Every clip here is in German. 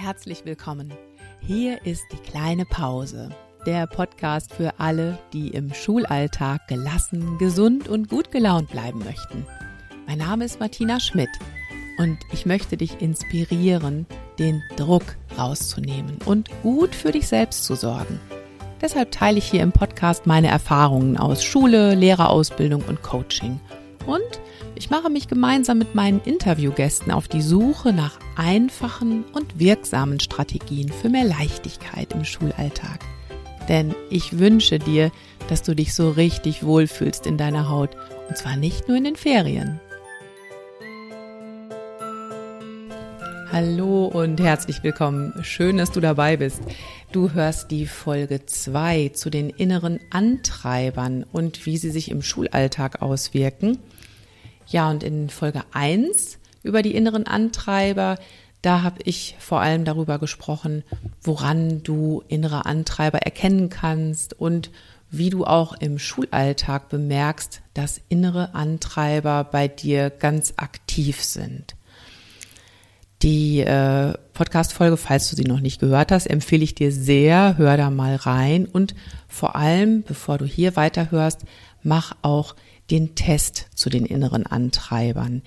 Herzlich willkommen. Hier ist die kleine Pause, der Podcast für alle, die im Schulalltag gelassen, gesund und gut gelaunt bleiben möchten. Mein Name ist Martina Schmidt und ich möchte dich inspirieren, den Druck rauszunehmen und gut für dich selbst zu sorgen. Deshalb teile ich hier im Podcast meine Erfahrungen aus Schule, Lehrerausbildung und Coaching. Und ich mache mich gemeinsam mit meinen Interviewgästen auf die Suche nach einfachen und wirksamen Strategien für mehr Leichtigkeit im Schulalltag. Denn ich wünsche dir, dass du dich so richtig wohlfühlst in deiner Haut. Und zwar nicht nur in den Ferien. Hallo und herzlich willkommen. Schön, dass du dabei bist. Du hörst die Folge 2 zu den inneren Antreibern und wie sie sich im Schulalltag auswirken. Ja, und in Folge 1 über die inneren Antreiber, da habe ich vor allem darüber gesprochen, woran du innere Antreiber erkennen kannst und wie du auch im Schulalltag bemerkst, dass innere Antreiber bei dir ganz aktiv sind. Die äh, Podcast-Folge, falls du sie noch nicht gehört hast, empfehle ich dir sehr. Hör da mal rein und vor allem, bevor du hier weiterhörst, mach auch den Test zu den inneren Antreibern.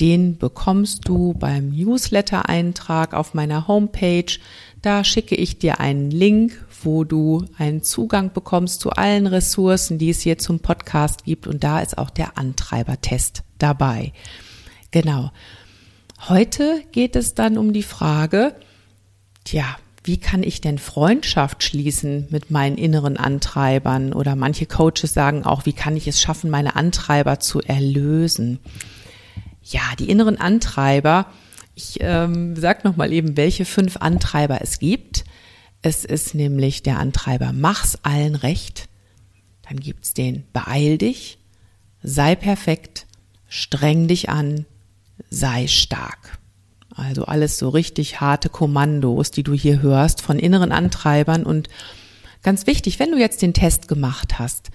Den bekommst du beim Newsletter-Eintrag auf meiner Homepage. Da schicke ich dir einen Link, wo du einen Zugang bekommst zu allen Ressourcen, die es hier zum Podcast gibt. Und da ist auch der Antreibertest dabei. Genau. Heute geht es dann um die Frage, tja, wie kann ich denn Freundschaft schließen mit meinen inneren Antreibern? Oder manche Coaches sagen auch, wie kann ich es schaffen, meine Antreiber zu erlösen? Ja, die inneren Antreiber. Ich ähm, sag noch mal eben, welche fünf Antreiber es gibt. Es ist nämlich der Antreiber Mach's allen recht. Dann gibt's den Beeil dich, sei perfekt, streng dich an, sei stark. Also alles so richtig harte Kommandos, die du hier hörst von inneren Antreibern. Und ganz wichtig, wenn du jetzt den Test gemacht hast,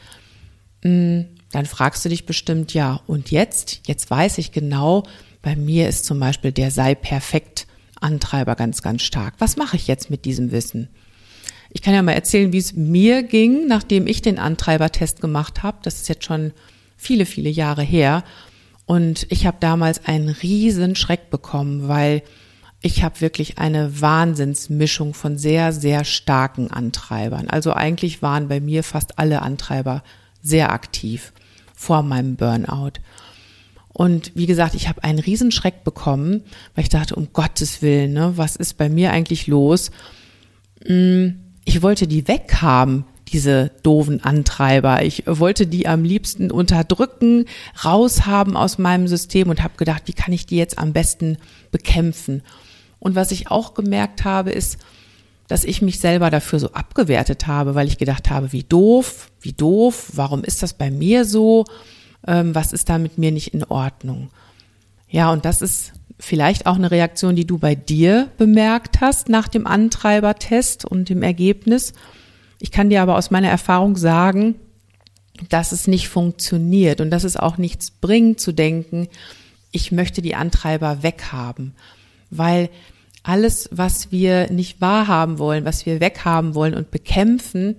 mm, dann fragst du dich bestimmt, ja, und jetzt? Jetzt weiß ich genau, bei mir ist zum Beispiel der sei perfekt Antreiber ganz, ganz stark. Was mache ich jetzt mit diesem Wissen? Ich kann ja mal erzählen, wie es mir ging, nachdem ich den Antreibertest gemacht habe. Das ist jetzt schon viele, viele Jahre her. Und ich habe damals einen riesen Schreck bekommen, weil ich habe wirklich eine Wahnsinnsmischung von sehr, sehr starken Antreibern. Also eigentlich waren bei mir fast alle Antreiber sehr aktiv vor meinem Burnout. Und wie gesagt, ich habe einen riesen Schreck bekommen, weil ich dachte, um Gottes Willen, ne, was ist bei mir eigentlich los? Hm, ich wollte die weghaben, diese doofen Antreiber. Ich wollte die am liebsten unterdrücken, raushaben aus meinem System und habe gedacht, wie kann ich die jetzt am besten bekämpfen? Und was ich auch gemerkt habe, ist, dass ich mich selber dafür so abgewertet habe, weil ich gedacht habe, wie doof, wie doof, warum ist das bei mir so? Ähm, was ist da mit mir nicht in Ordnung? Ja, und das ist vielleicht auch eine Reaktion, die du bei dir bemerkt hast nach dem Antreibertest und dem Ergebnis. Ich kann dir aber aus meiner Erfahrung sagen, dass es nicht funktioniert und dass es auch nichts bringt zu denken, ich möchte die Antreiber weghaben, weil alles, was wir nicht wahrhaben wollen, was wir weghaben wollen und bekämpfen,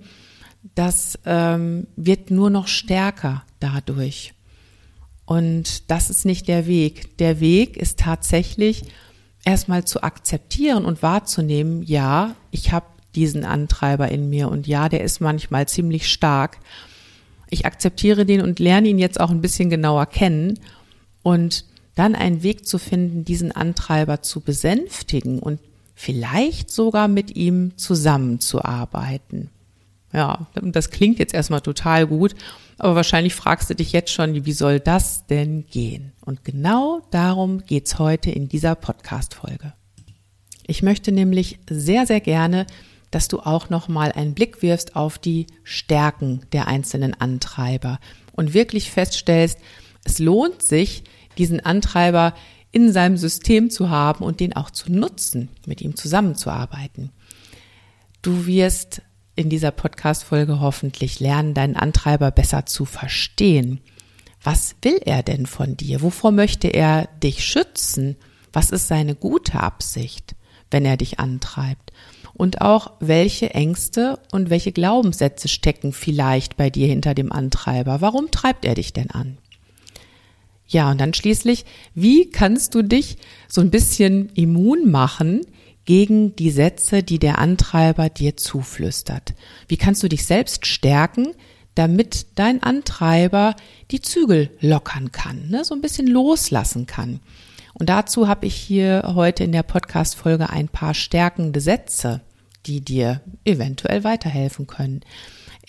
das ähm, wird nur noch stärker dadurch. Und das ist nicht der Weg. Der Weg ist tatsächlich erstmal zu akzeptieren und wahrzunehmen, ja, ich habe diesen Antreiber in mir. Und ja, der ist manchmal ziemlich stark. Ich akzeptiere den und lerne ihn jetzt auch ein bisschen genauer kennen und dann einen Weg zu finden, diesen Antreiber zu besänftigen und vielleicht sogar mit ihm zusammenzuarbeiten. Ja, das klingt jetzt erstmal total gut, aber wahrscheinlich fragst du dich jetzt schon, wie soll das denn gehen? Und genau darum geht's heute in dieser Podcast-Folge. Ich möchte nämlich sehr, sehr gerne dass du auch noch mal einen Blick wirfst auf die Stärken der einzelnen Antreiber und wirklich feststellst, es lohnt sich, diesen Antreiber in seinem System zu haben und den auch zu nutzen, mit ihm zusammenzuarbeiten. Du wirst in dieser Podcast-Folge hoffentlich lernen, deinen Antreiber besser zu verstehen. Was will er denn von dir? Wovor möchte er dich schützen? Was ist seine gute Absicht? wenn er dich antreibt? Und auch, welche Ängste und welche Glaubenssätze stecken vielleicht bei dir hinter dem Antreiber? Warum treibt er dich denn an? Ja, und dann schließlich, wie kannst du dich so ein bisschen immun machen gegen die Sätze, die der Antreiber dir zuflüstert? Wie kannst du dich selbst stärken, damit dein Antreiber die Zügel lockern kann, ne? so ein bisschen loslassen kann? Und dazu habe ich hier heute in der Podcast-Folge ein paar stärkende Sätze, die dir eventuell weiterhelfen können.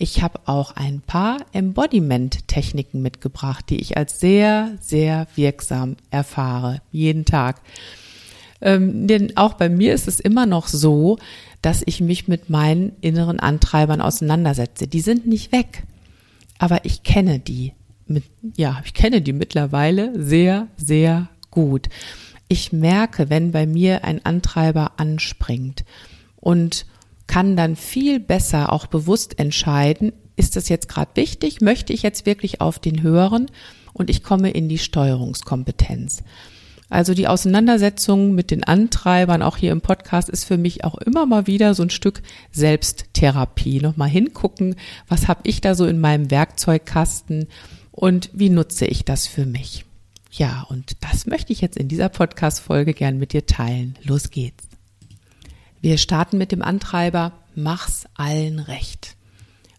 Ich habe auch ein paar Embodiment-Techniken mitgebracht, die ich als sehr, sehr wirksam erfahre, jeden Tag. Ähm, denn auch bei mir ist es immer noch so, dass ich mich mit meinen inneren Antreibern auseinandersetze. Die sind nicht weg, aber ich kenne die. Mit, ja, ich kenne die mittlerweile sehr, sehr gut. Ich merke, wenn bei mir ein Antreiber anspringt und kann dann viel besser auch bewusst entscheiden, ist das jetzt gerade wichtig, möchte ich jetzt wirklich auf den hören und ich komme in die Steuerungskompetenz. Also die Auseinandersetzung mit den Antreibern, auch hier im Podcast, ist für mich auch immer mal wieder so ein Stück Selbsttherapie. Nochmal hingucken, was habe ich da so in meinem Werkzeugkasten und wie nutze ich das für mich. Ja, und das möchte ich jetzt in dieser Podcast-Folge gern mit dir teilen. Los geht's. Wir starten mit dem Antreiber, mach's allen recht.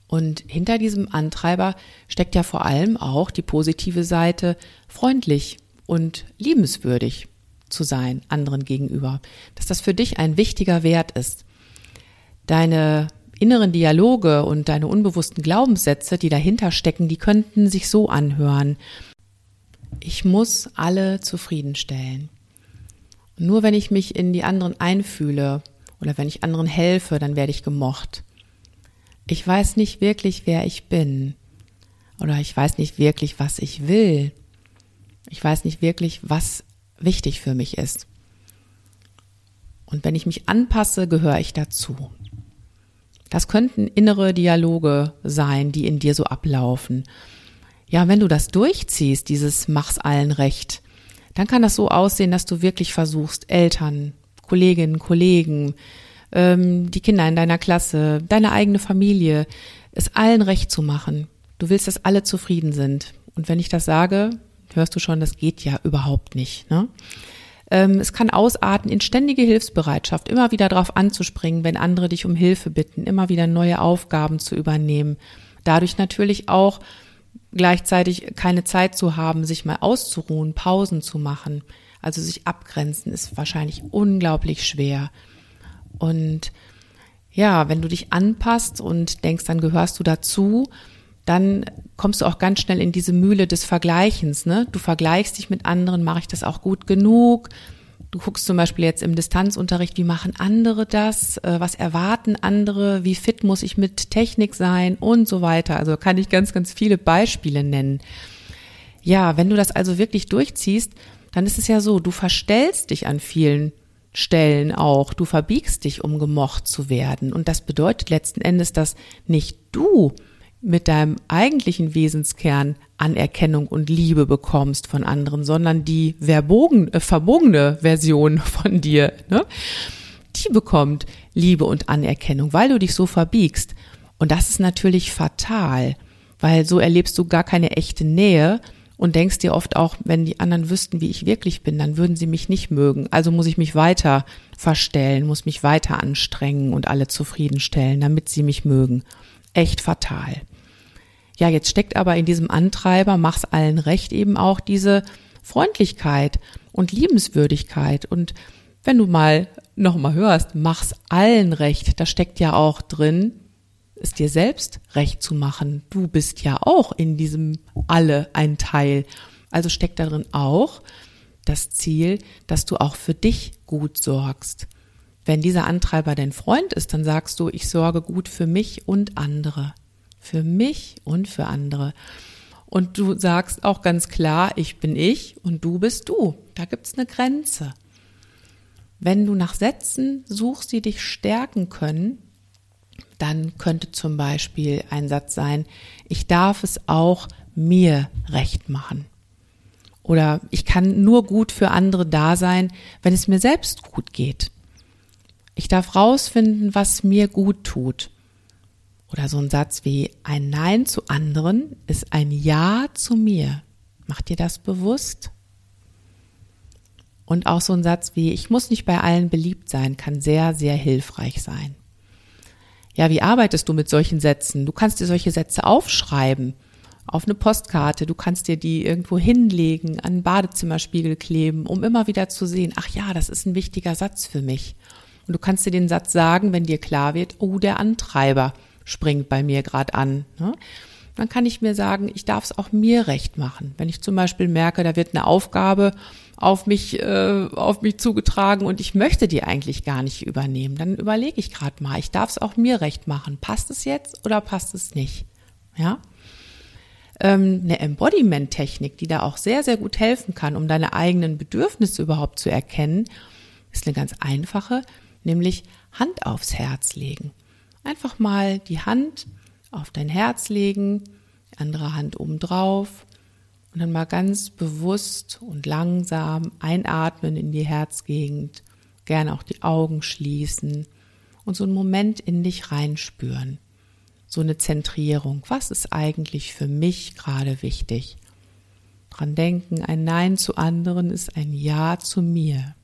Und hinter diesem Antreiber steckt ja vor allem auch die positive Seite, freundlich und liebenswürdig zu sein anderen gegenüber. Dass das für dich ein wichtiger Wert ist. Deine inneren Dialoge und deine unbewussten Glaubenssätze, die dahinter stecken, die könnten sich so anhören. Ich muss alle zufriedenstellen. nur wenn ich mich in die anderen einfühle oder wenn ich anderen helfe, dann werde ich gemocht. Ich weiß nicht wirklich, wer ich bin. Oder ich weiß nicht wirklich, was ich will. Ich weiß nicht wirklich, was wichtig für mich ist. Und wenn ich mich anpasse, gehöre ich dazu. Das könnten innere Dialoge sein, die in dir so ablaufen. Ja, wenn du das durchziehst, dieses Mach's allen recht, dann kann das so aussehen, dass du wirklich versuchst, Eltern, Kolleginnen, Kollegen, ähm, die Kinder in deiner Klasse, deine eigene Familie, es allen recht zu machen. Du willst, dass alle zufrieden sind. Und wenn ich das sage, hörst du schon, das geht ja überhaupt nicht. Ne? Ähm, es kann ausarten in ständige Hilfsbereitschaft, immer wieder darauf anzuspringen, wenn andere dich um Hilfe bitten, immer wieder neue Aufgaben zu übernehmen. Dadurch natürlich auch gleichzeitig keine Zeit zu haben, sich mal auszuruhen, Pausen zu machen. Also sich abgrenzen ist wahrscheinlich unglaublich schwer. Und ja, wenn du dich anpasst und denkst, dann gehörst du dazu, dann kommst du auch ganz schnell in diese Mühle des Vergleichens. Ne? Du vergleichst dich mit anderen, mache ich das auch gut genug? Du guckst zum Beispiel jetzt im Distanzunterricht, wie machen andere das? Äh, was erwarten andere? Wie fit muss ich mit Technik sein? Und so weiter. Also kann ich ganz, ganz viele Beispiele nennen. Ja, wenn du das also wirklich durchziehst, dann ist es ja so, du verstellst dich an vielen Stellen auch, du verbiegst dich, um gemocht zu werden. Und das bedeutet letzten Endes, dass nicht du mit deinem eigentlichen Wesenskern Anerkennung und Liebe bekommst von anderen, sondern die verbogen, äh, verbogene Version von dir, ne? die bekommt Liebe und Anerkennung, weil du dich so verbiegst. Und das ist natürlich fatal, weil so erlebst du gar keine echte Nähe, und denkst dir oft auch, wenn die anderen wüssten, wie ich wirklich bin, dann würden sie mich nicht mögen. Also muss ich mich weiter verstellen, muss mich weiter anstrengen und alle zufriedenstellen, damit sie mich mögen. Echt fatal. Ja, jetzt steckt aber in diesem Antreiber, mach's allen recht, eben auch diese Freundlichkeit und Liebenswürdigkeit. Und wenn du mal nochmal hörst, mach's allen recht, da steckt ja auch drin, es dir selbst recht zu machen. Du bist ja auch in diesem alle ein Teil. Also steckt darin auch das Ziel, dass du auch für dich gut sorgst. Wenn dieser Antreiber dein Freund ist, dann sagst du, ich sorge gut für mich und andere. Für mich und für andere. Und du sagst auch ganz klar, ich bin ich und du bist du. Da gibt's eine Grenze. Wenn du nach Sätzen suchst, die dich stärken können, dann könnte zum Beispiel ein Satz sein, ich darf es auch mir recht machen. Oder ich kann nur gut für andere da sein, wenn es mir selbst gut geht. Ich darf rausfinden, was mir gut tut. Oder so ein Satz wie ein Nein zu anderen ist ein Ja zu mir. Macht dir das bewusst? Und auch so ein Satz wie ich muss nicht bei allen beliebt sein, kann sehr, sehr hilfreich sein. Ja, wie arbeitest du mit solchen Sätzen? Du kannst dir solche Sätze aufschreiben auf eine Postkarte. Du kannst dir die irgendwo hinlegen, an einen Badezimmerspiegel kleben, um immer wieder zu sehen, ach ja, das ist ein wichtiger Satz für mich. Und du kannst dir den Satz sagen, wenn dir klar wird, oh, der Antreiber springt bei mir gerade an. Ne? Dann kann ich mir sagen, ich darf es auch mir recht machen. Wenn ich zum Beispiel merke, da wird eine Aufgabe auf mich, äh, auf mich zugetragen und ich möchte die eigentlich gar nicht übernehmen, dann überlege ich gerade mal, ich darf es auch mir recht machen. Passt es jetzt oder passt es nicht? Ja? Ähm, eine Embodiment-Technik, die da auch sehr, sehr gut helfen kann, um deine eigenen Bedürfnisse überhaupt zu erkennen, ist eine ganz einfache, nämlich Hand aufs Herz legen. Einfach mal die Hand auf dein Herz legen, andere Hand oben drauf und dann mal ganz bewusst und langsam einatmen in die Herzgegend, gerne auch die Augen schließen und so einen Moment in dich reinspüren. So eine Zentrierung. Was ist eigentlich für mich gerade wichtig? Dran denken, ein Nein zu anderen ist ein Ja zu mir.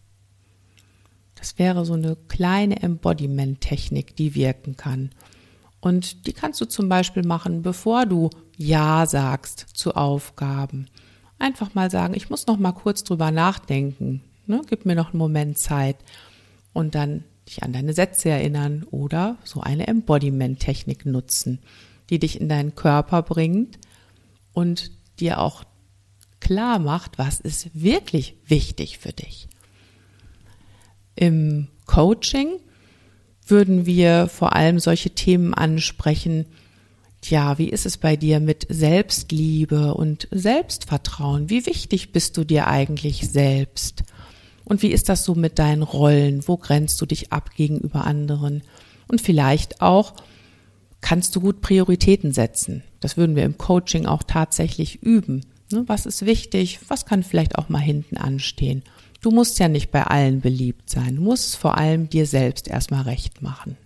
Das wäre so eine kleine Embodiment-Technik, die wirken kann. Und die kannst du zum Beispiel machen, bevor du Ja sagst zu Aufgaben. Einfach mal sagen, ich muss noch mal kurz drüber nachdenken. Ne? Gib mir noch einen Moment Zeit. Und dann dich an deine Sätze erinnern oder so eine Embodiment-Technik nutzen, die dich in deinen Körper bringt und dir auch klar macht, was ist wirklich wichtig für dich. Im Coaching würden wir vor allem solche Themen ansprechen. Ja, wie ist es bei dir mit Selbstliebe und Selbstvertrauen? Wie wichtig bist du dir eigentlich selbst? Und wie ist das so mit deinen Rollen? Wo grenzt du dich ab gegenüber anderen? Und vielleicht auch, kannst du gut Prioritäten setzen? Das würden wir im Coaching auch tatsächlich üben. Ne, was ist wichtig? Was kann vielleicht auch mal hinten anstehen? Du musst ja nicht bei allen beliebt sein. Du musst vor allem dir selbst erstmal recht machen.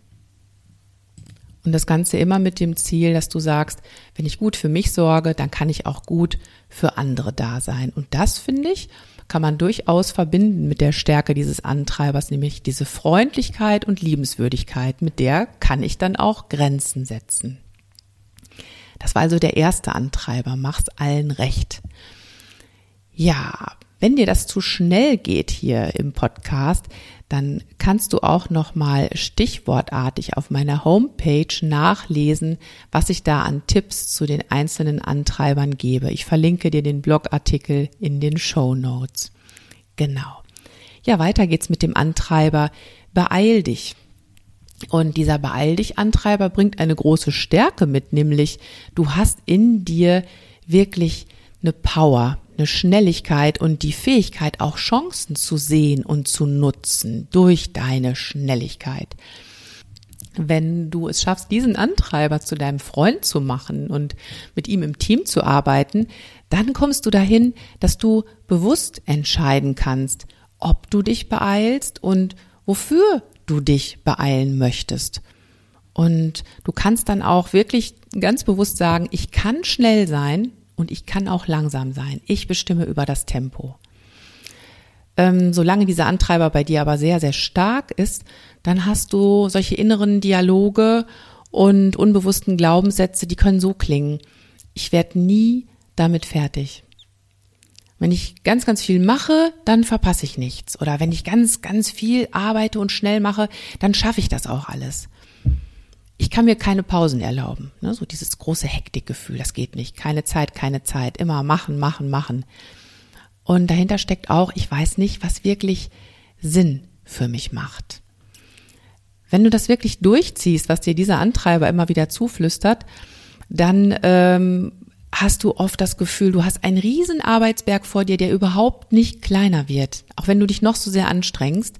Und das Ganze immer mit dem Ziel, dass du sagst, wenn ich gut für mich sorge, dann kann ich auch gut für andere da sein. Und das, finde ich, kann man durchaus verbinden mit der Stärke dieses Antreibers, nämlich diese Freundlichkeit und Liebenswürdigkeit. Mit der kann ich dann auch Grenzen setzen. Das war also der erste Antreiber, mach's allen recht. Ja, wenn dir das zu schnell geht hier im Podcast, dann kannst du auch noch mal stichwortartig auf meiner Homepage nachlesen, was ich da an Tipps zu den einzelnen Antreibern gebe. Ich verlinke dir den Blogartikel in den Show Notes. Genau. Ja, weiter geht's mit dem Antreiber. Beeil dich. Und dieser Beeil dich Antreiber bringt eine große Stärke mit, nämlich du hast in dir wirklich eine Power, eine Schnelligkeit und die Fähigkeit, auch Chancen zu sehen und zu nutzen durch deine Schnelligkeit. Wenn du es schaffst, diesen Antreiber zu deinem Freund zu machen und mit ihm im Team zu arbeiten, dann kommst du dahin, dass du bewusst entscheiden kannst, ob du dich beeilst und wofür du dich beeilen möchtest. Und du kannst dann auch wirklich ganz bewusst sagen, ich kann schnell sein, und ich kann auch langsam sein. Ich bestimme über das Tempo. Ähm, solange dieser Antreiber bei dir aber sehr, sehr stark ist, dann hast du solche inneren Dialoge und unbewussten Glaubenssätze, die können so klingen. Ich werde nie damit fertig. Wenn ich ganz, ganz viel mache, dann verpasse ich nichts. Oder wenn ich ganz, ganz viel arbeite und schnell mache, dann schaffe ich das auch alles ich kann mir keine Pausen erlauben. Ne? So dieses große Hektikgefühl, das geht nicht. Keine Zeit, keine Zeit. Immer machen, machen, machen. Und dahinter steckt auch, ich weiß nicht, was wirklich Sinn für mich macht. Wenn du das wirklich durchziehst, was dir dieser Antreiber immer wieder zuflüstert, dann ähm, hast du oft das Gefühl, du hast einen riesen Arbeitsberg vor dir, der überhaupt nicht kleiner wird, auch wenn du dich noch so sehr anstrengst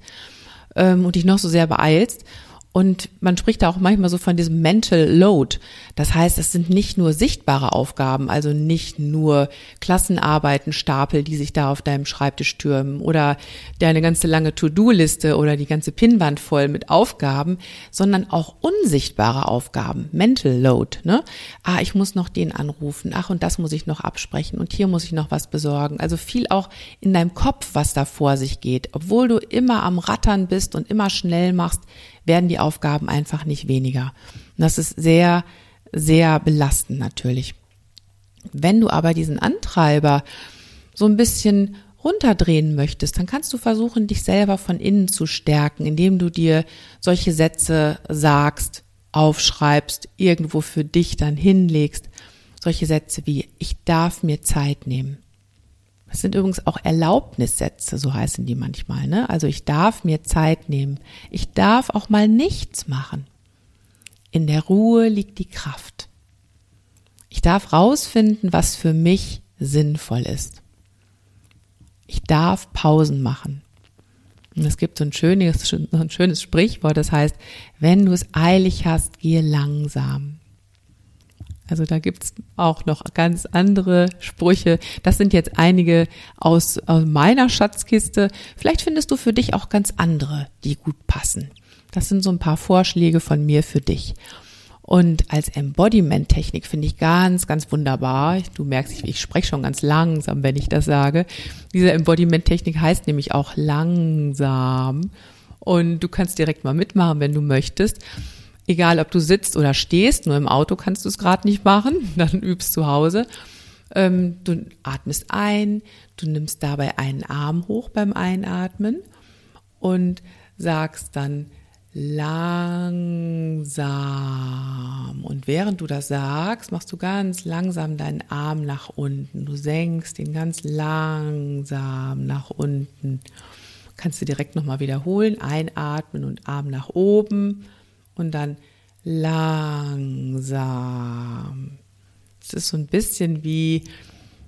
ähm, und dich noch so sehr beeilst. Und man spricht da auch manchmal so von diesem Mental Load. Das heißt, es sind nicht nur sichtbare Aufgaben, also nicht nur Klassenarbeiten, Stapel, die sich da auf deinem Schreibtisch türmen oder deine ganze lange To-Do-Liste oder die ganze Pinnwand voll mit Aufgaben, sondern auch unsichtbare Aufgaben. Mental Load, ne? Ah, ich muss noch den anrufen. Ach, und das muss ich noch absprechen. Und hier muss ich noch was besorgen. Also viel auch in deinem Kopf, was da vor sich geht. Obwohl du immer am Rattern bist und immer schnell machst, werden die Aufgaben einfach nicht weniger. Und das ist sehr, sehr belastend natürlich. Wenn du aber diesen Antreiber so ein bisschen runterdrehen möchtest, dann kannst du versuchen, dich selber von innen zu stärken, indem du dir solche Sätze sagst, aufschreibst, irgendwo für dich dann hinlegst. Solche Sätze wie, ich darf mir Zeit nehmen. Das sind übrigens auch Erlaubnissätze, so heißen die manchmal. Ne? Also ich darf mir Zeit nehmen. Ich darf auch mal nichts machen. In der Ruhe liegt die Kraft. Ich darf rausfinden, was für mich sinnvoll ist. Ich darf Pausen machen. Und es gibt so ein schönes, so ein schönes Sprichwort, das heißt, wenn du es eilig hast, gehe langsam. Also da gibt's auch noch ganz andere Sprüche. Das sind jetzt einige aus, aus meiner Schatzkiste. Vielleicht findest du für dich auch ganz andere, die gut passen. Das sind so ein paar Vorschläge von mir für dich. Und als Embodiment-Technik finde ich ganz, ganz wunderbar. Du merkst, ich spreche schon ganz langsam, wenn ich das sage. Diese Embodiment-Technik heißt nämlich auch langsam. Und du kannst direkt mal mitmachen, wenn du möchtest. Egal, ob du sitzt oder stehst, nur im Auto kannst du es gerade nicht machen, dann übst zu Hause. Ähm, du atmest ein, du nimmst dabei einen Arm hoch beim Einatmen und sagst dann langsam. Und während du das sagst, machst du ganz langsam deinen Arm nach unten. Du senkst ihn ganz langsam nach unten. Kannst du direkt nochmal wiederholen. Einatmen und Arm nach oben und dann langsam. Es ist so ein bisschen wie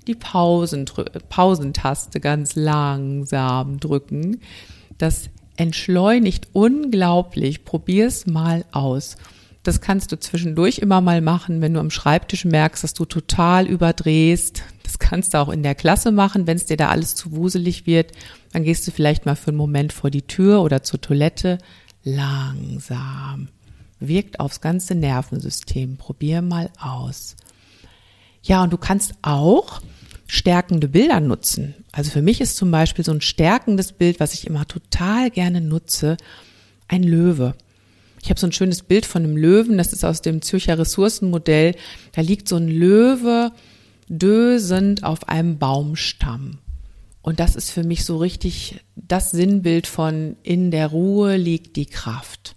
die Pausen, Pausentaste ganz langsam drücken. Das entschleunigt unglaublich. Probier's mal aus. Das kannst du zwischendurch immer mal machen, wenn du am Schreibtisch merkst, dass du total überdrehst. Das kannst du auch in der Klasse machen, wenn es dir da alles zu wuselig wird. Dann gehst du vielleicht mal für einen Moment vor die Tür oder zur Toilette. Langsam wirkt aufs ganze Nervensystem. Probier mal aus. Ja, und du kannst auch stärkende Bilder nutzen. Also für mich ist zum Beispiel so ein stärkendes Bild, was ich immer total gerne nutze, ein Löwe. Ich habe so ein schönes Bild von einem Löwen, das ist aus dem Zürcher Ressourcenmodell. Da liegt so ein Löwe dösend auf einem Baumstamm. Und das ist für mich so richtig das Sinnbild von in der Ruhe liegt die Kraft.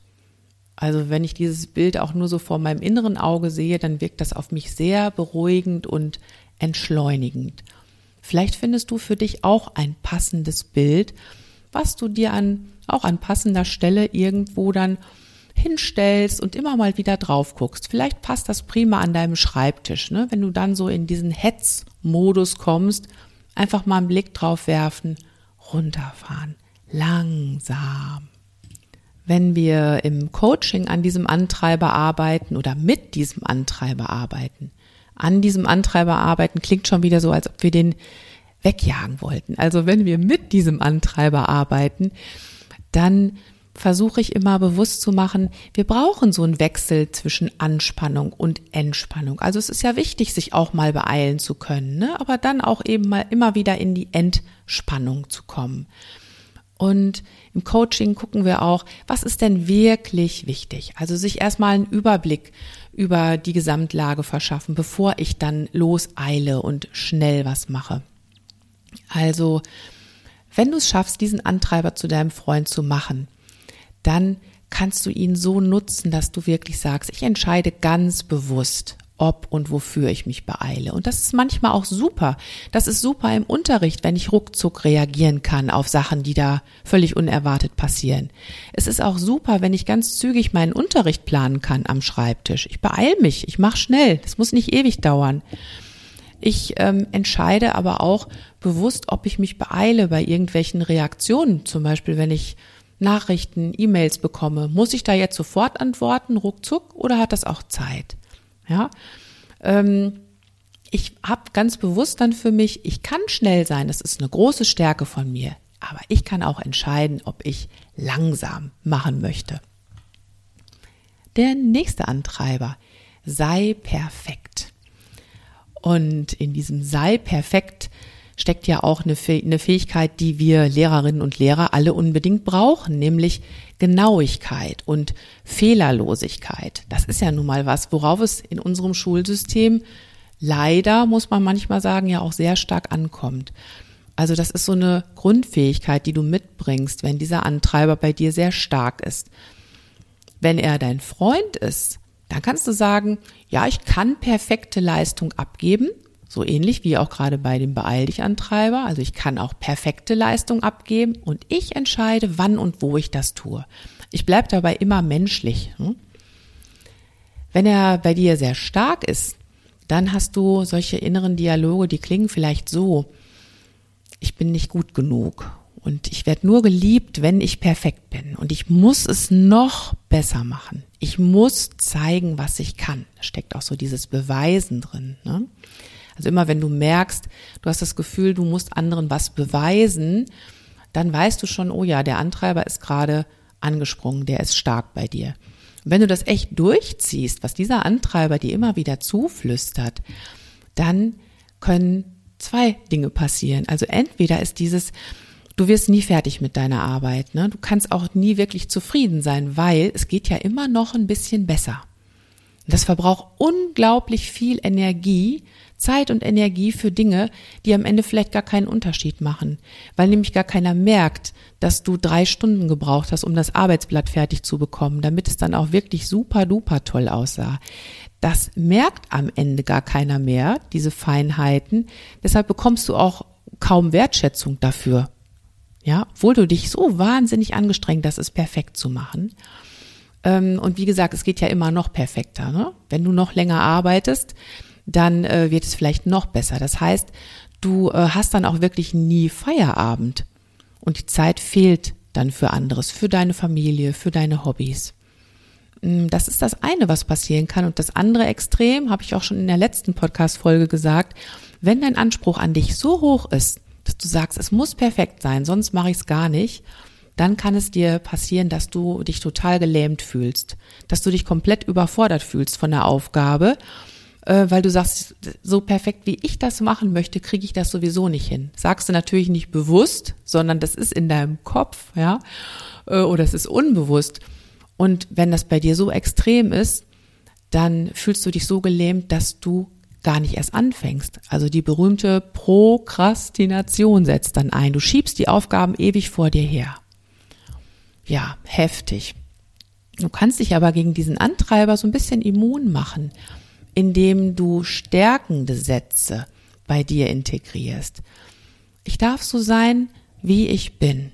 Also wenn ich dieses Bild auch nur so vor meinem inneren Auge sehe, dann wirkt das auf mich sehr beruhigend und entschleunigend. Vielleicht findest du für dich auch ein passendes Bild, was du dir an, auch an passender Stelle irgendwo dann hinstellst und immer mal wieder drauf guckst. Vielleicht passt das prima an deinem Schreibtisch, ne? Wenn du dann so in diesen Hetzmodus kommst, einfach mal einen Blick drauf werfen, runterfahren, langsam. Wenn wir im Coaching an diesem Antreiber arbeiten oder mit diesem Antreiber arbeiten, an diesem Antreiber arbeiten klingt schon wieder so, als ob wir den wegjagen wollten. Also wenn wir mit diesem Antreiber arbeiten, dann versuche ich immer bewusst zu machen, wir brauchen so einen Wechsel zwischen Anspannung und Entspannung. Also es ist ja wichtig, sich auch mal beeilen zu können, ne? aber dann auch eben mal immer wieder in die Entspannung zu kommen. Und im Coaching gucken wir auch, was ist denn wirklich wichtig? Also sich erstmal einen Überblick über die Gesamtlage verschaffen, bevor ich dann loseile und schnell was mache. Also, wenn du es schaffst, diesen Antreiber zu deinem Freund zu machen, dann kannst du ihn so nutzen, dass du wirklich sagst, ich entscheide ganz bewusst, ob und wofür ich mich beeile. Und das ist manchmal auch super. Das ist super im Unterricht, wenn ich ruckzuck reagieren kann auf Sachen, die da völlig unerwartet passieren. Es ist auch super, wenn ich ganz zügig meinen Unterricht planen kann am Schreibtisch. Ich beeile mich, ich mache schnell. Das muss nicht ewig dauern. Ich ähm, entscheide aber auch bewusst, ob ich mich beeile bei irgendwelchen Reaktionen. Zum Beispiel, wenn ich Nachrichten, E-Mails bekomme, muss ich da jetzt sofort antworten, ruckzuck, oder hat das auch Zeit? Ja, ähm, ich habe ganz bewusst dann für mich, ich kann schnell sein, das ist eine große Stärke von mir, aber ich kann auch entscheiden, ob ich langsam machen möchte. Der nächste Antreiber, sei perfekt. Und in diesem sei perfekt steckt ja auch eine, Fähigkeit, die wir Lehrerinnen und Lehrer alle unbedingt brauchen, nämlich Genauigkeit und Fehlerlosigkeit. Das ist ja nun mal was, worauf es in unserem Schulsystem leider, muss man manchmal sagen, ja auch sehr stark ankommt. Also das ist so eine Grundfähigkeit, die du mitbringst, wenn dieser Antreiber bei dir sehr stark ist. Wenn er dein Freund ist, dann kannst du sagen, ja, ich kann perfekte Leistung abgeben, so ähnlich wie auch gerade bei dem Beeil dich Antreiber. Also ich kann auch perfekte Leistung abgeben und ich entscheide, wann und wo ich das tue. Ich bleibe dabei immer menschlich. Hm? Wenn er bei dir sehr stark ist, dann hast du solche inneren Dialoge, die klingen vielleicht so, ich bin nicht gut genug und ich werde nur geliebt, wenn ich perfekt bin und ich muss es noch besser machen. Ich muss zeigen, was ich kann. Da steckt auch so dieses Beweisen drin. Ne? Also immer wenn du merkst, du hast das Gefühl, du musst anderen was beweisen, dann weißt du schon, oh ja, der Antreiber ist gerade angesprungen, der ist stark bei dir. Wenn du das echt durchziehst, was dieser Antreiber dir immer wieder zuflüstert, dann können zwei Dinge passieren. Also entweder ist dieses, du wirst nie fertig mit deiner Arbeit, ne? Du kannst auch nie wirklich zufrieden sein, weil es geht ja immer noch ein bisschen besser. Das verbraucht unglaublich viel Energie, Zeit und Energie für Dinge, die am Ende vielleicht gar keinen Unterschied machen, weil nämlich gar keiner merkt, dass du drei Stunden gebraucht hast, um das Arbeitsblatt fertig zu bekommen, damit es dann auch wirklich super duper toll aussah. Das merkt am Ende gar keiner mehr, diese Feinheiten. Deshalb bekommst du auch kaum Wertschätzung dafür. Ja, obwohl du dich so wahnsinnig angestrengt hast, es perfekt zu machen. Ähm, und wie gesagt, es geht ja immer noch perfekter. Ne? Wenn du noch länger arbeitest, dann äh, wird es vielleicht noch besser. Das heißt, du äh, hast dann auch wirklich nie Feierabend und die Zeit fehlt dann für anderes, für deine Familie, für deine Hobbys. Mm, das ist das eine, was passieren kann. Und das andere Extrem, habe ich auch schon in der letzten Podcast-Folge gesagt, wenn dein Anspruch an dich so hoch ist, dass du sagst, es muss perfekt sein, sonst mache ich es gar nicht, dann kann es dir passieren, dass du dich total gelähmt fühlst, dass du dich komplett überfordert fühlst von der Aufgabe äh, weil du sagst, so perfekt wie ich das machen möchte, kriege ich das sowieso nicht hin. Sagst du natürlich nicht bewusst, sondern das ist in deinem Kopf, ja, äh, oder es ist unbewusst. Und wenn das bei dir so extrem ist, dann fühlst du dich so gelähmt, dass du gar nicht erst anfängst. Also die berühmte Prokrastination setzt dann ein. Du schiebst die Aufgaben ewig vor dir her. Ja, heftig. Du kannst dich aber gegen diesen Antreiber so ein bisschen immun machen indem du stärkende Sätze bei dir integrierst. Ich darf so sein, wie ich bin.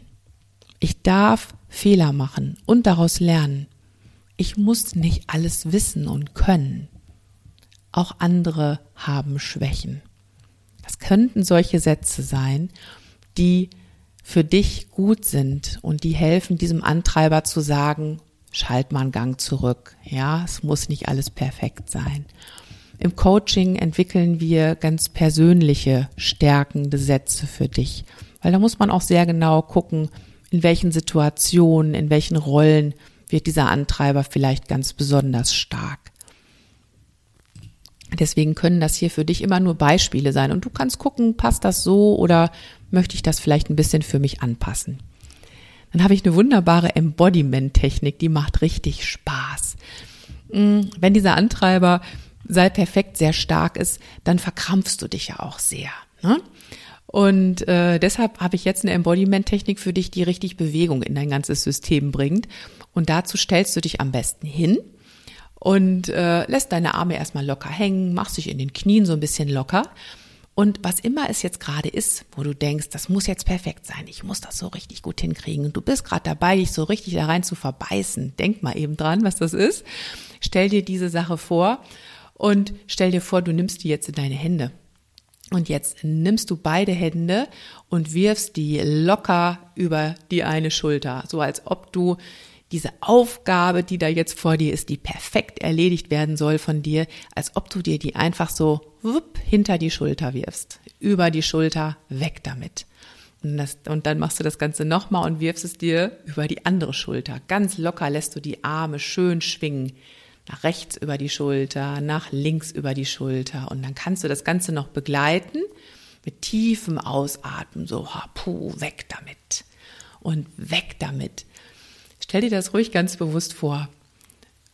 Ich darf Fehler machen und daraus lernen. Ich muss nicht alles wissen und können. Auch andere haben Schwächen. Das könnten solche Sätze sein, die für dich gut sind und die helfen, diesem Antreiber zu sagen, schalt mal einen Gang zurück. Ja, es muss nicht alles perfekt sein. Im Coaching entwickeln wir ganz persönliche stärkende Sätze für dich, weil da muss man auch sehr genau gucken, in welchen Situationen, in welchen Rollen wird dieser Antreiber vielleicht ganz besonders stark. Deswegen können das hier für dich immer nur Beispiele sein und du kannst gucken, passt das so oder möchte ich das vielleicht ein bisschen für mich anpassen. Dann habe ich eine wunderbare Embodiment-Technik, die macht richtig Spaß. Hm, wenn dieser Antreiber sei perfekt sehr stark ist, dann verkrampfst du dich ja auch sehr. Ne? Und äh, deshalb habe ich jetzt eine Embodiment-Technik für dich, die richtig Bewegung in dein ganzes System bringt. Und dazu stellst du dich am besten hin und äh, lässt deine Arme erstmal locker hängen, machst dich in den Knien so ein bisschen locker und was immer es jetzt gerade ist, wo du denkst, das muss jetzt perfekt sein, ich muss das so richtig gut hinkriegen und du bist gerade dabei, dich so richtig da rein zu verbeißen, denk mal eben dran, was das ist. Stell dir diese Sache vor und stell dir vor, du nimmst die jetzt in deine Hände Und jetzt nimmst du beide Hände und wirfst die locker über die eine Schulter, so als ob du diese Aufgabe, die da jetzt vor dir ist, die perfekt erledigt werden soll von dir, als ob du dir die einfach so wupp, hinter die Schulter wirfst, über die Schulter, weg damit. Und, das, und dann machst du das Ganze nochmal und wirfst es dir über die andere Schulter. Ganz locker lässt du die Arme schön schwingen. Nach rechts über die Schulter, nach links über die Schulter. Und dann kannst du das Ganze noch begleiten mit tiefem Ausatmen. So, puh, weg damit. Und weg damit. Stell dir das ruhig ganz bewusst vor.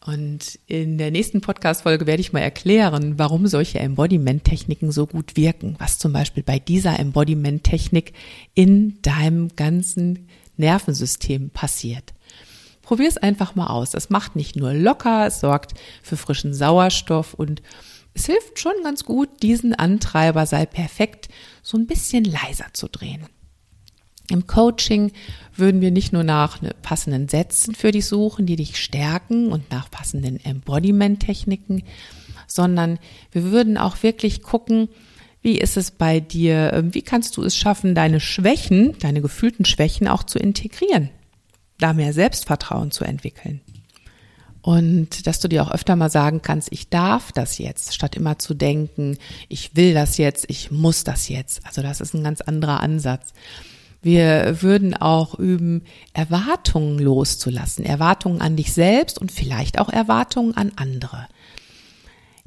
Und in der nächsten Podcast-Folge werde ich mal erklären, warum solche Embodiment-Techniken so gut wirken, was zum Beispiel bei dieser Embodiment-Technik in deinem ganzen Nervensystem passiert. Probier es einfach mal aus. Das macht nicht nur locker, es sorgt für frischen Sauerstoff und es hilft schon ganz gut, diesen Antreiber sei perfekt so ein bisschen leiser zu drehen. Im Coaching würden wir nicht nur nach ne, passenden Sätzen für dich suchen, die dich stärken und nach passenden Embodiment-Techniken, sondern wir würden auch wirklich gucken, wie ist es bei dir, ähm, wie kannst du es schaffen, deine Schwächen, deine gefühlten Schwächen auch zu integrieren, da mehr Selbstvertrauen zu entwickeln. Und dass du dir auch öfter mal sagen kannst, ich darf das jetzt, statt immer zu denken, ich will das jetzt, ich muss das jetzt. Also das ist ein ganz anderer Ansatz. Wir würden auch üben, Erwartungen loszulassen, Erwartungen an dich selbst und vielleicht auch Erwartungen an andere.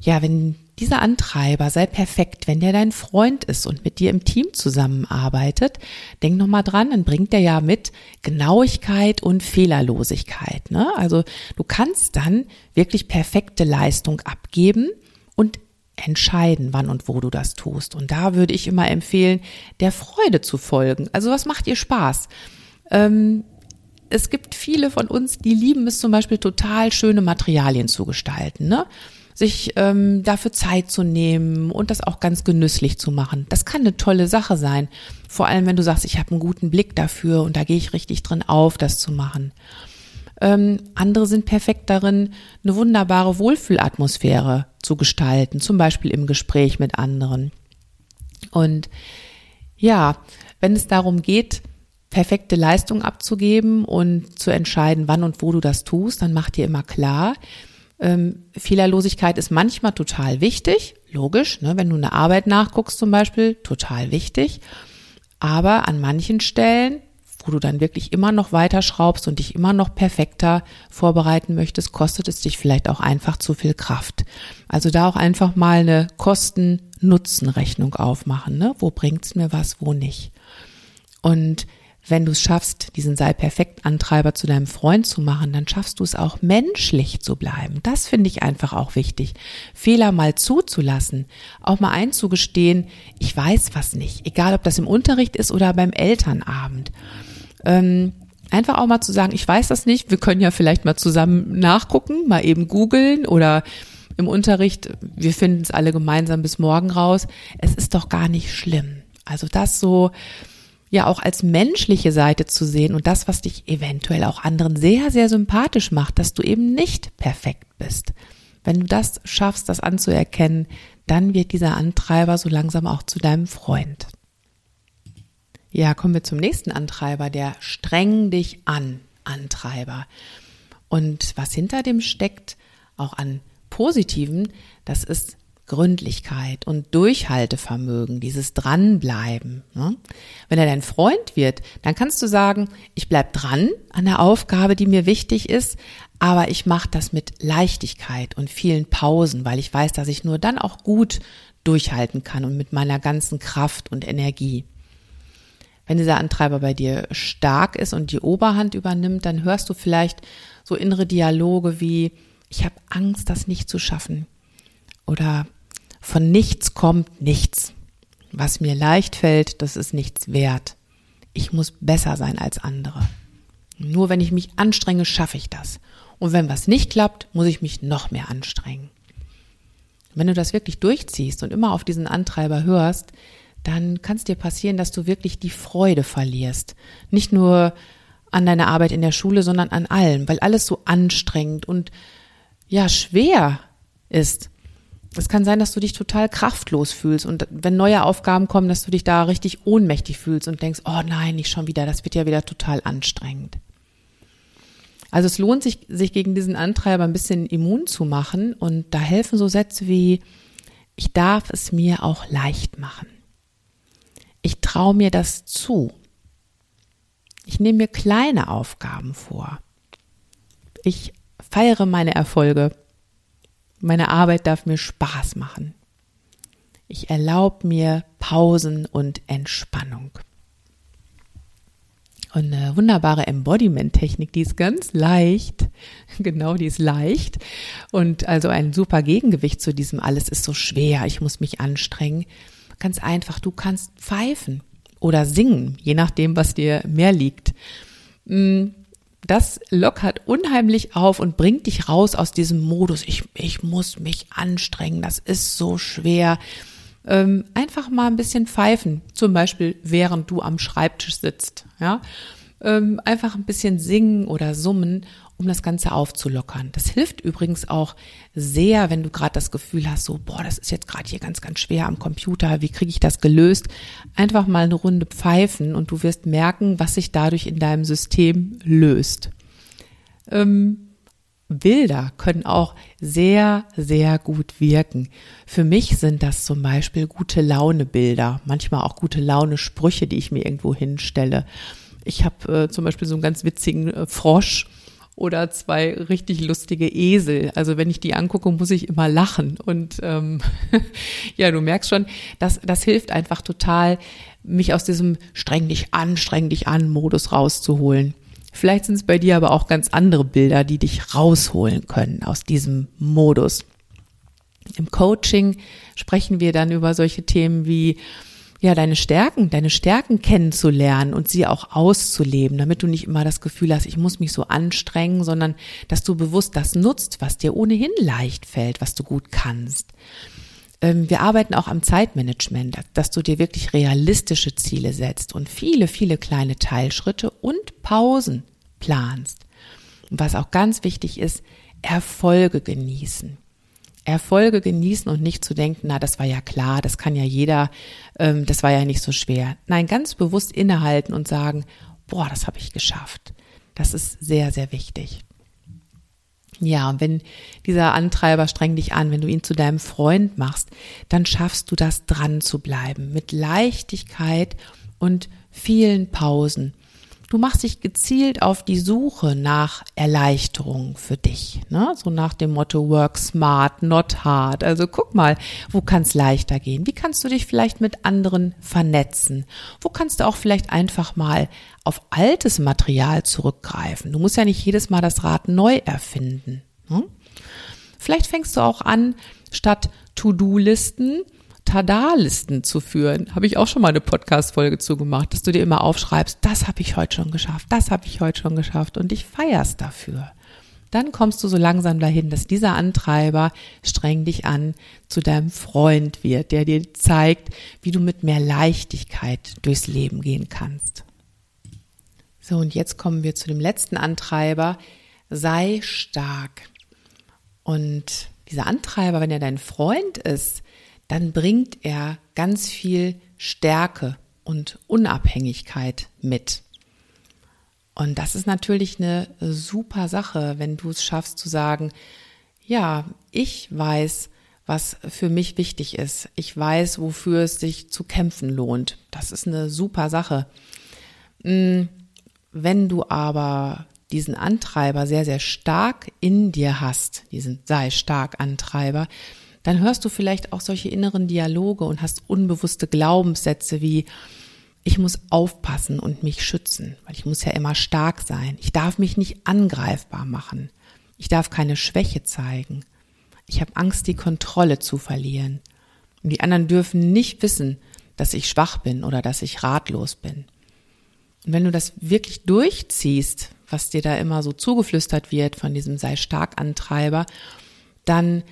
Ja, wenn dieser Antreiber sei perfekt, wenn der dein Freund ist und mit dir im Team zusammenarbeitet, denk nochmal dran, dann bringt er ja mit Genauigkeit und Fehlerlosigkeit. Ne? Also du kannst dann wirklich perfekte Leistung abgeben und entscheiden, wann und wo du das tust. Und da würde ich immer empfehlen, der Freude zu folgen. Also was macht dir Spaß? Ähm, es gibt viele von uns, die lieben es zum Beispiel total schöne Materialien zu gestalten, ne? sich ähm, dafür Zeit zu nehmen und das auch ganz genüsslich zu machen. Das kann eine tolle Sache sein. Vor allem, wenn du sagst, ich habe einen guten Blick dafür und da gehe ich richtig drin auf, das zu machen. Ähm, andere sind perfekt darin, eine wunderbare Wohlfühlatmosphäre zu gestalten, zum Beispiel im Gespräch mit anderen. Und ja, wenn es darum geht, perfekte Leistung abzugeben und zu entscheiden, wann und wo du das tust, dann mach dir immer klar, ähm, Fehlerlosigkeit ist manchmal total wichtig, logisch, ne, wenn du eine Arbeit nachguckst zum Beispiel, total wichtig. Aber an manchen Stellen wo du dann wirklich immer noch weiter schraubst und dich immer noch perfekter vorbereiten möchtest, kostet es dich vielleicht auch einfach zu viel Kraft. Also da auch einfach mal eine Kosten-Nutzen-Rechnung aufmachen. Ne? Wo bringt's mir was, wo nicht? Und wenn du es schaffst, diesen sei perfekt Antreiber zu deinem Freund zu machen, dann schaffst du es auch menschlich zu bleiben. Das finde ich einfach auch wichtig. Fehler mal zuzulassen, auch mal einzugestehen, ich weiß was nicht, egal ob das im Unterricht ist oder beim Elternabend. Ähm, einfach auch mal zu sagen, ich weiß das nicht, wir können ja vielleicht mal zusammen nachgucken, mal eben googeln oder im Unterricht, wir finden es alle gemeinsam bis morgen raus. Es ist doch gar nicht schlimm. Also das so, ja auch als menschliche Seite zu sehen und das, was dich eventuell auch anderen sehr, sehr sympathisch macht, dass du eben nicht perfekt bist. Wenn du das schaffst, das anzuerkennen, dann wird dieser Antreiber so langsam auch zu deinem Freund. Ja, kommen wir zum nächsten Antreiber, der streng dich an Antreiber. Und was hinter dem steckt, auch an positiven, das ist Gründlichkeit und Durchhaltevermögen, dieses Dranbleiben. Ne? Wenn er dein Freund wird, dann kannst du sagen, ich bleib dran an der Aufgabe, die mir wichtig ist, aber ich mache das mit Leichtigkeit und vielen Pausen, weil ich weiß, dass ich nur dann auch gut durchhalten kann und mit meiner ganzen Kraft und Energie. Wenn dieser Antreiber bei dir stark ist und die Oberhand übernimmt, dann hörst du vielleicht so innere Dialoge wie, ich habe Angst, das nicht zu schaffen. Oder von nichts kommt nichts. Was mir leicht fällt, das ist nichts wert. Ich muss besser sein als andere. Nur wenn ich mich anstrenge, schaffe ich das. Und wenn was nicht klappt, muss ich mich noch mehr anstrengen. Wenn du das wirklich durchziehst und immer auf diesen Antreiber hörst, dann kann es dir passieren, dass du wirklich die Freude verlierst. Nicht nur an deiner Arbeit in der Schule, sondern an allem, weil alles so anstrengend und ja schwer ist. es kann sein, dass du dich total kraftlos fühlst und wenn neue Aufgaben kommen, dass du dich da richtig ohnmächtig fühlst und denkst, oh nein, nicht schon wieder, das wird ja wieder total anstrengend. Also es lohnt sich, sich gegen diesen Antreiber ein bisschen immun zu machen und da helfen so Sätze wie, ich darf es mir auch leicht machen. Ich traue mir das zu. Ich nehme mir kleine Aufgaben vor. Ich feiere meine Erfolge meine Arbeit darf mir Spaß machen. Ich erlaube mir Pausen und Entspannung. Und eine wunderbare Embodiment-Technik, die ist ganz leicht. Genau, die ist leicht. Und also ein super Gegengewicht zu diesem alles ist so schwer, ich muss mich anstrengen. Ganz einfach, du kannst pfeifen oder singen, je nachdem, was dir mehr liegt. Hm, das lockert unheimlich auf und bringt dich raus aus diesem Modus. Ich, ich muss mich anstrengen, das ist so schwer. Ähm, einfach mal ein bisschen pfeifen, zum Beispiel während du am Schreibtisch sitzt. Ja, ähm, einfach ein bisschen singen oder summen um das Ganze aufzulockern. Das hilft übrigens auch sehr, wenn du gerade das Gefühl hast, so, boah, das ist jetzt gerade hier ganz, ganz schwer am Computer, wie kriege ich das gelöst? Einfach mal eine Runde pfeifen und du wirst merken, was sich dadurch in deinem System löst. Ähm, Bilder können auch sehr, sehr gut wirken. Für mich sind das zum Beispiel gute Laune-Bilder, manchmal auch gute Laune-Sprüche, die ich mir irgendwo hinstelle. Ich habe äh, zum Beispiel so einen ganz witzigen äh, Frosch, oder zwei richtig lustige Esel. Also wenn ich die angucke, muss ich immer lachen. Und ähm, ja, du merkst schon, das, das hilft einfach total, mich aus diesem streng dich an, streng dich an Modus rauszuholen. Vielleicht sind es bei dir aber auch ganz andere Bilder, die dich rausholen können aus diesem Modus. Im Coaching sprechen wir dann über solche Themen wie ja, deine Stärken, deine Stärken kennenzulernen und sie auch auszuleben, damit du nicht immer das Gefühl hast, ich muss mich so anstrengen, sondern dass du bewusst das nutzt, was dir ohnehin leicht fällt, was du gut kannst. Ähm, wir arbeiten auch am Zeitmanagement, dass du dir wirklich realistische Ziele setzt und viele, viele kleine Teilschritte und Pausen planst. Und was auch ganz wichtig ist, Erfolge genießen. Erfolge genießen und nicht zu denken, na, das war ja klar, das kann ja jeder, ähm, das war ja nicht so schwer. Nein, ganz bewusst innehalten und sagen, boah, das habe ich geschafft. Das ist sehr, sehr wichtig. Ja, und wenn dieser Antreiber streng dich an, wenn du ihn zu deinem Freund machst, dann schaffst du das dran zu bleiben mit Leichtigkeit und vielen Pausen Du machst dich gezielt auf die Suche nach Erleichterung für dich. Ne? So nach dem Motto Work smart, not hard. Also guck mal, wo kann es leichter gehen? Wie kannst du dich vielleicht mit anderen vernetzen? Wo kannst du auch vielleicht einfach mal auf altes Material zurückgreifen? Du musst ja nicht jedes Mal das Rad neu erfinden. Ne? Vielleicht fängst du auch an, statt To-Do-Listen Tada-Listen zu führen. Habe ich auch schon mal eine Podcast-Folge zu gemacht, dass du dir immer aufschreibst, das habe ich heute schon geschafft, das habe ich heute schon geschafft und dich feierst dafür. Dann kommst du so langsam dahin, dass dieser Antreiber streng dich an zu deinem Freund wird, der dir zeigt, wie du mit mehr Leichtigkeit durchs Leben gehen kannst. So, und jetzt kommen wir zu dem letzten Antreiber. Sei stark. Und dieser Antreiber, wenn er dein Freund ist, dann bringt er ganz viel Stärke und Unabhängigkeit mit. Und das ist natürlich eine super Sache, wenn du es schaffst zu sagen, ja, ich weiß, was für mich wichtig ist. Ich weiß, wofür es sich zu kämpfen lohnt. Das ist eine super Sache. Hm, wenn du aber diesen Antreiber sehr, sehr stark in dir hast, diesen sei stark Antreiber, dann hörst du vielleicht auch solche inneren Dialoge und hast unbewusste Glaubenssätze wie, ich muss aufpassen und mich schützen, weil ich muss ja immer stark sein. Ich darf mich nicht angreifbar machen. Ich darf keine Schwäche zeigen. Ich habe Angst, die Kontrolle zu verlieren. Und die anderen dürfen nicht wissen, dass ich schwach bin oder dass ich ratlos bin. Und wenn du das wirklich durchziehst, was dir da immer so zugeflüstert wird von diesem sei stark Antreiber, dann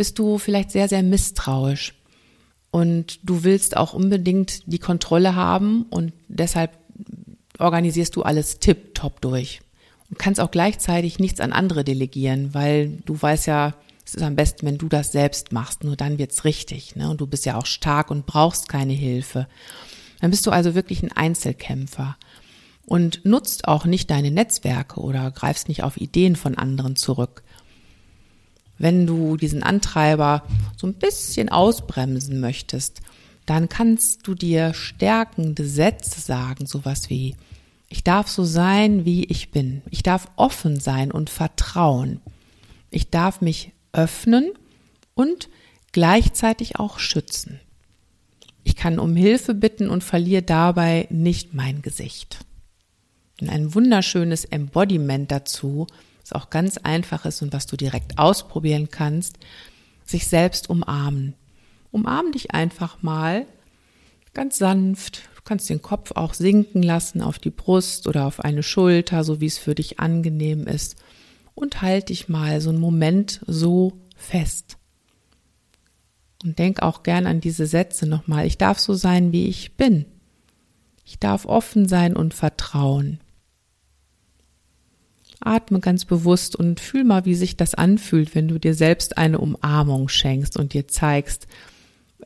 bist du vielleicht sehr, sehr misstrauisch und du willst auch unbedingt die Kontrolle haben und deshalb organisierst du alles tipptopp durch und kannst auch gleichzeitig nichts an andere delegieren, weil du weißt ja, es ist am besten, wenn du das selbst machst, nur dann wird's richtig. Ne? Und du bist ja auch stark und brauchst keine Hilfe. Dann bist du also wirklich ein Einzelkämpfer und nutzt auch nicht deine Netzwerke oder greifst nicht auf Ideen von anderen zurück. Wenn du diesen Antreiber so ein bisschen ausbremsen möchtest, dann kannst du dir stärkende Sätze sagen, sowas wie, ich darf so sein, wie ich bin. Ich darf offen sein und vertrauen. Ich darf mich öffnen und gleichzeitig auch schützen. Ich kann um Hilfe bitten und verliere dabei nicht mein Gesicht. Und ein wunderschönes Embodiment dazu, was auch ganz einfach ist und was du direkt ausprobieren kannst, sich selbst umarmen. Umarm dich einfach mal ganz sanft. Du kannst den Kopf auch sinken lassen auf die Brust oder auf eine Schulter, so wie es für dich angenehm ist. Und halt dich mal so einen Moment so fest. Und denk auch gern an diese Sätze nochmal. Ich darf so sein, wie ich bin. Ich darf offen sein und vertrauen. Atme ganz bewusst und fühl mal, wie sich das anfühlt, wenn du dir selbst eine Umarmung schenkst und dir zeigst,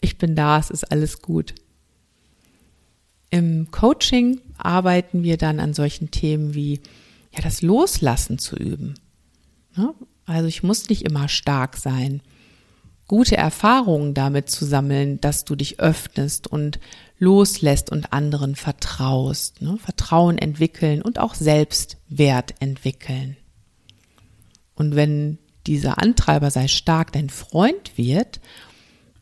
ich bin da, es ist alles gut. Im Coaching arbeiten wir dann an solchen Themen wie ja das Loslassen zu üben. Also ich muss nicht immer stark sein. Gute Erfahrungen damit zu sammeln, dass du dich öffnest und loslässt und anderen vertraust. Ne? Vertrauen entwickeln und auch Selbstwert entwickeln. Und wenn dieser Antreiber sei stark dein Freund wird,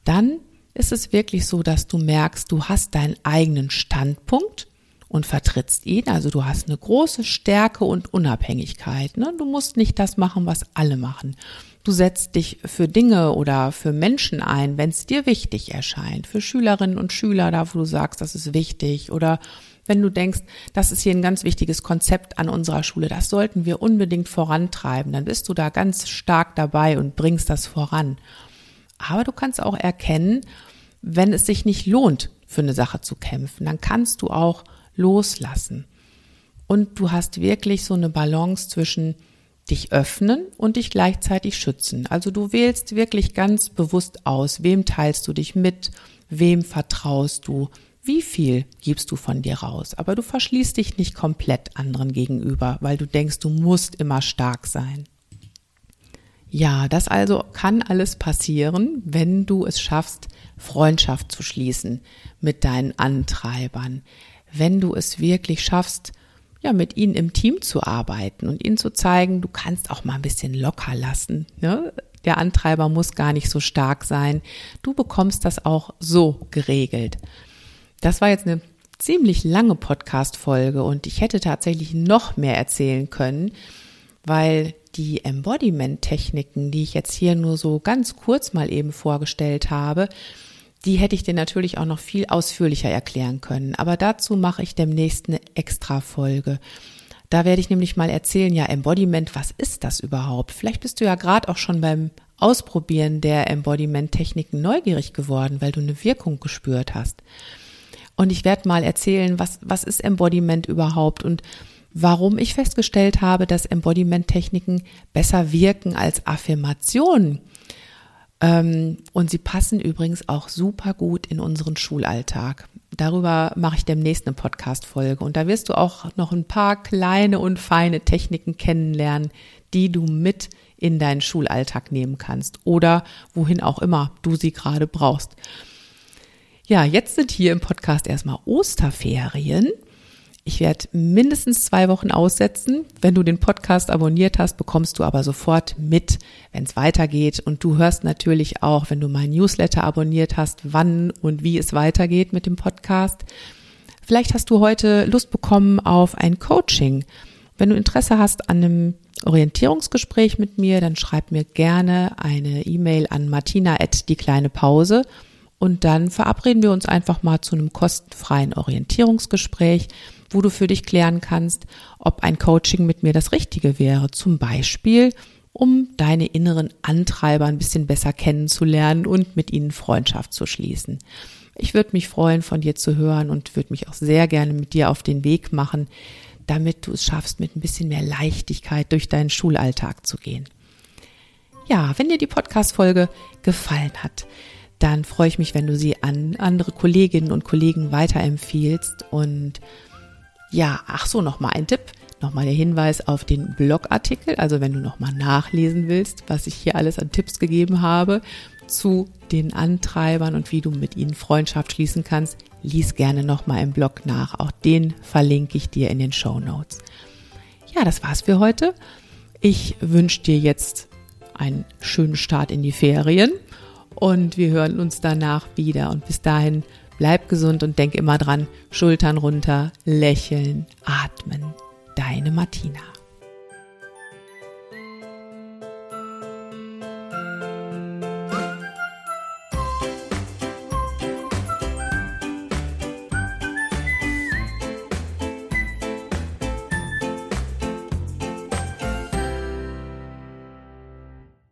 dann ist es wirklich so, dass du merkst, du hast deinen eigenen Standpunkt und vertrittst ihn. Also du hast eine große Stärke und Unabhängigkeit. Ne? Du musst nicht das machen, was alle machen. Du setzt dich für Dinge oder für Menschen ein, wenn es dir wichtig erscheint. Für Schülerinnen und Schüler, da wo du sagst, das ist wichtig. Oder wenn du denkst, das ist hier ein ganz wichtiges Konzept an unserer Schule, das sollten wir unbedingt vorantreiben, dann bist du da ganz stark dabei und bringst das voran. Aber du kannst auch erkennen, wenn es sich nicht lohnt, für eine Sache zu kämpfen, dann kannst du auch loslassen. Und du hast wirklich so eine Balance zwischen dich öffnen und dich gleichzeitig schützen. Also du wählst wirklich ganz bewusst aus, wem teilst du dich mit, wem vertraust du, wie viel gibst du von dir raus. Aber du verschließt dich nicht komplett anderen gegenüber, weil du denkst, du musst immer stark sein. Ja, das also kann alles passieren, wenn du es schaffst, Freundschaft zu schließen mit deinen Antreibern. Wenn du es wirklich schaffst, ja, mit ihnen im Team zu arbeiten und ihnen zu zeigen, du kannst auch mal ein bisschen locker lassen. Ne? Der Antreiber muss gar nicht so stark sein. Du bekommst das auch so geregelt. Das war jetzt eine ziemlich lange Podcast-Folge und ich hätte tatsächlich noch mehr erzählen können, weil die Embodiment-Techniken, die ich jetzt hier nur so ganz kurz mal eben vorgestellt habe, die hätte ich dir natürlich auch noch viel ausführlicher erklären können. Aber dazu mache ich demnächst eine extra Folge. Da werde ich nämlich mal erzählen, ja, Embodiment, was ist das überhaupt? Vielleicht bist du ja gerade auch schon beim Ausprobieren der Embodiment-Techniken neugierig geworden, weil du eine Wirkung gespürt hast. Und ich werde mal erzählen, was, was ist Embodiment überhaupt und warum ich festgestellt habe, dass Embodiment-Techniken besser wirken als Affirmationen. Ähm, und sie passen übrigens auch super gut in unseren Schulalltag. Darüber mache ich demnächst eine Podcast-Folge. Und da wirst du auch noch ein paar kleine und feine Techniken kennenlernen, die du mit in deinen Schulalltag nehmen kannst oder wohin auch immer du sie gerade brauchst. Ja, jetzt sind hier im Podcast erstmal Osterferien. Ich werde mindestens zwei Wochen aussetzen. Wenn du den Podcast abonniert hast, bekommst du aber sofort mit, wenn es weitergeht. Und du hörst natürlich auch, wenn du mein Newsletter abonniert hast, wann und wie es weitergeht mit dem Podcast. Vielleicht hast du heute Lust bekommen auf ein Coaching. Wenn du Interesse hast an einem Orientierungsgespräch mit mir, dann schreib mir gerne eine E-Mail an martina at die kleine Pause und dann verabreden wir uns einfach mal zu einem kostenfreien Orientierungsgespräch wo du für dich klären kannst, ob ein Coaching mit mir das Richtige wäre. Zum Beispiel, um deine inneren Antreiber ein bisschen besser kennenzulernen und mit ihnen Freundschaft zu schließen. Ich würde mich freuen, von dir zu hören und würde mich auch sehr gerne mit dir auf den Weg machen, damit du es schaffst, mit ein bisschen mehr Leichtigkeit durch deinen Schulalltag zu gehen. Ja, wenn dir die Podcast-Folge gefallen hat, dann freue ich mich, wenn du sie an andere Kolleginnen und Kollegen weiterempfiehlst. Und ja, ach so, nochmal ein Tipp, nochmal der Hinweis auf den Blogartikel. Also wenn du nochmal nachlesen willst, was ich hier alles an Tipps gegeben habe zu den Antreibern und wie du mit ihnen Freundschaft schließen kannst, lies gerne nochmal im Blog nach. Auch den verlinke ich dir in den Show Notes. Ja, das war's für heute. Ich wünsche dir jetzt einen schönen Start in die Ferien und wir hören uns danach wieder. Und bis dahin bleib gesund und denk immer dran, Schultern runter, lächeln, atmen. Deine Martina.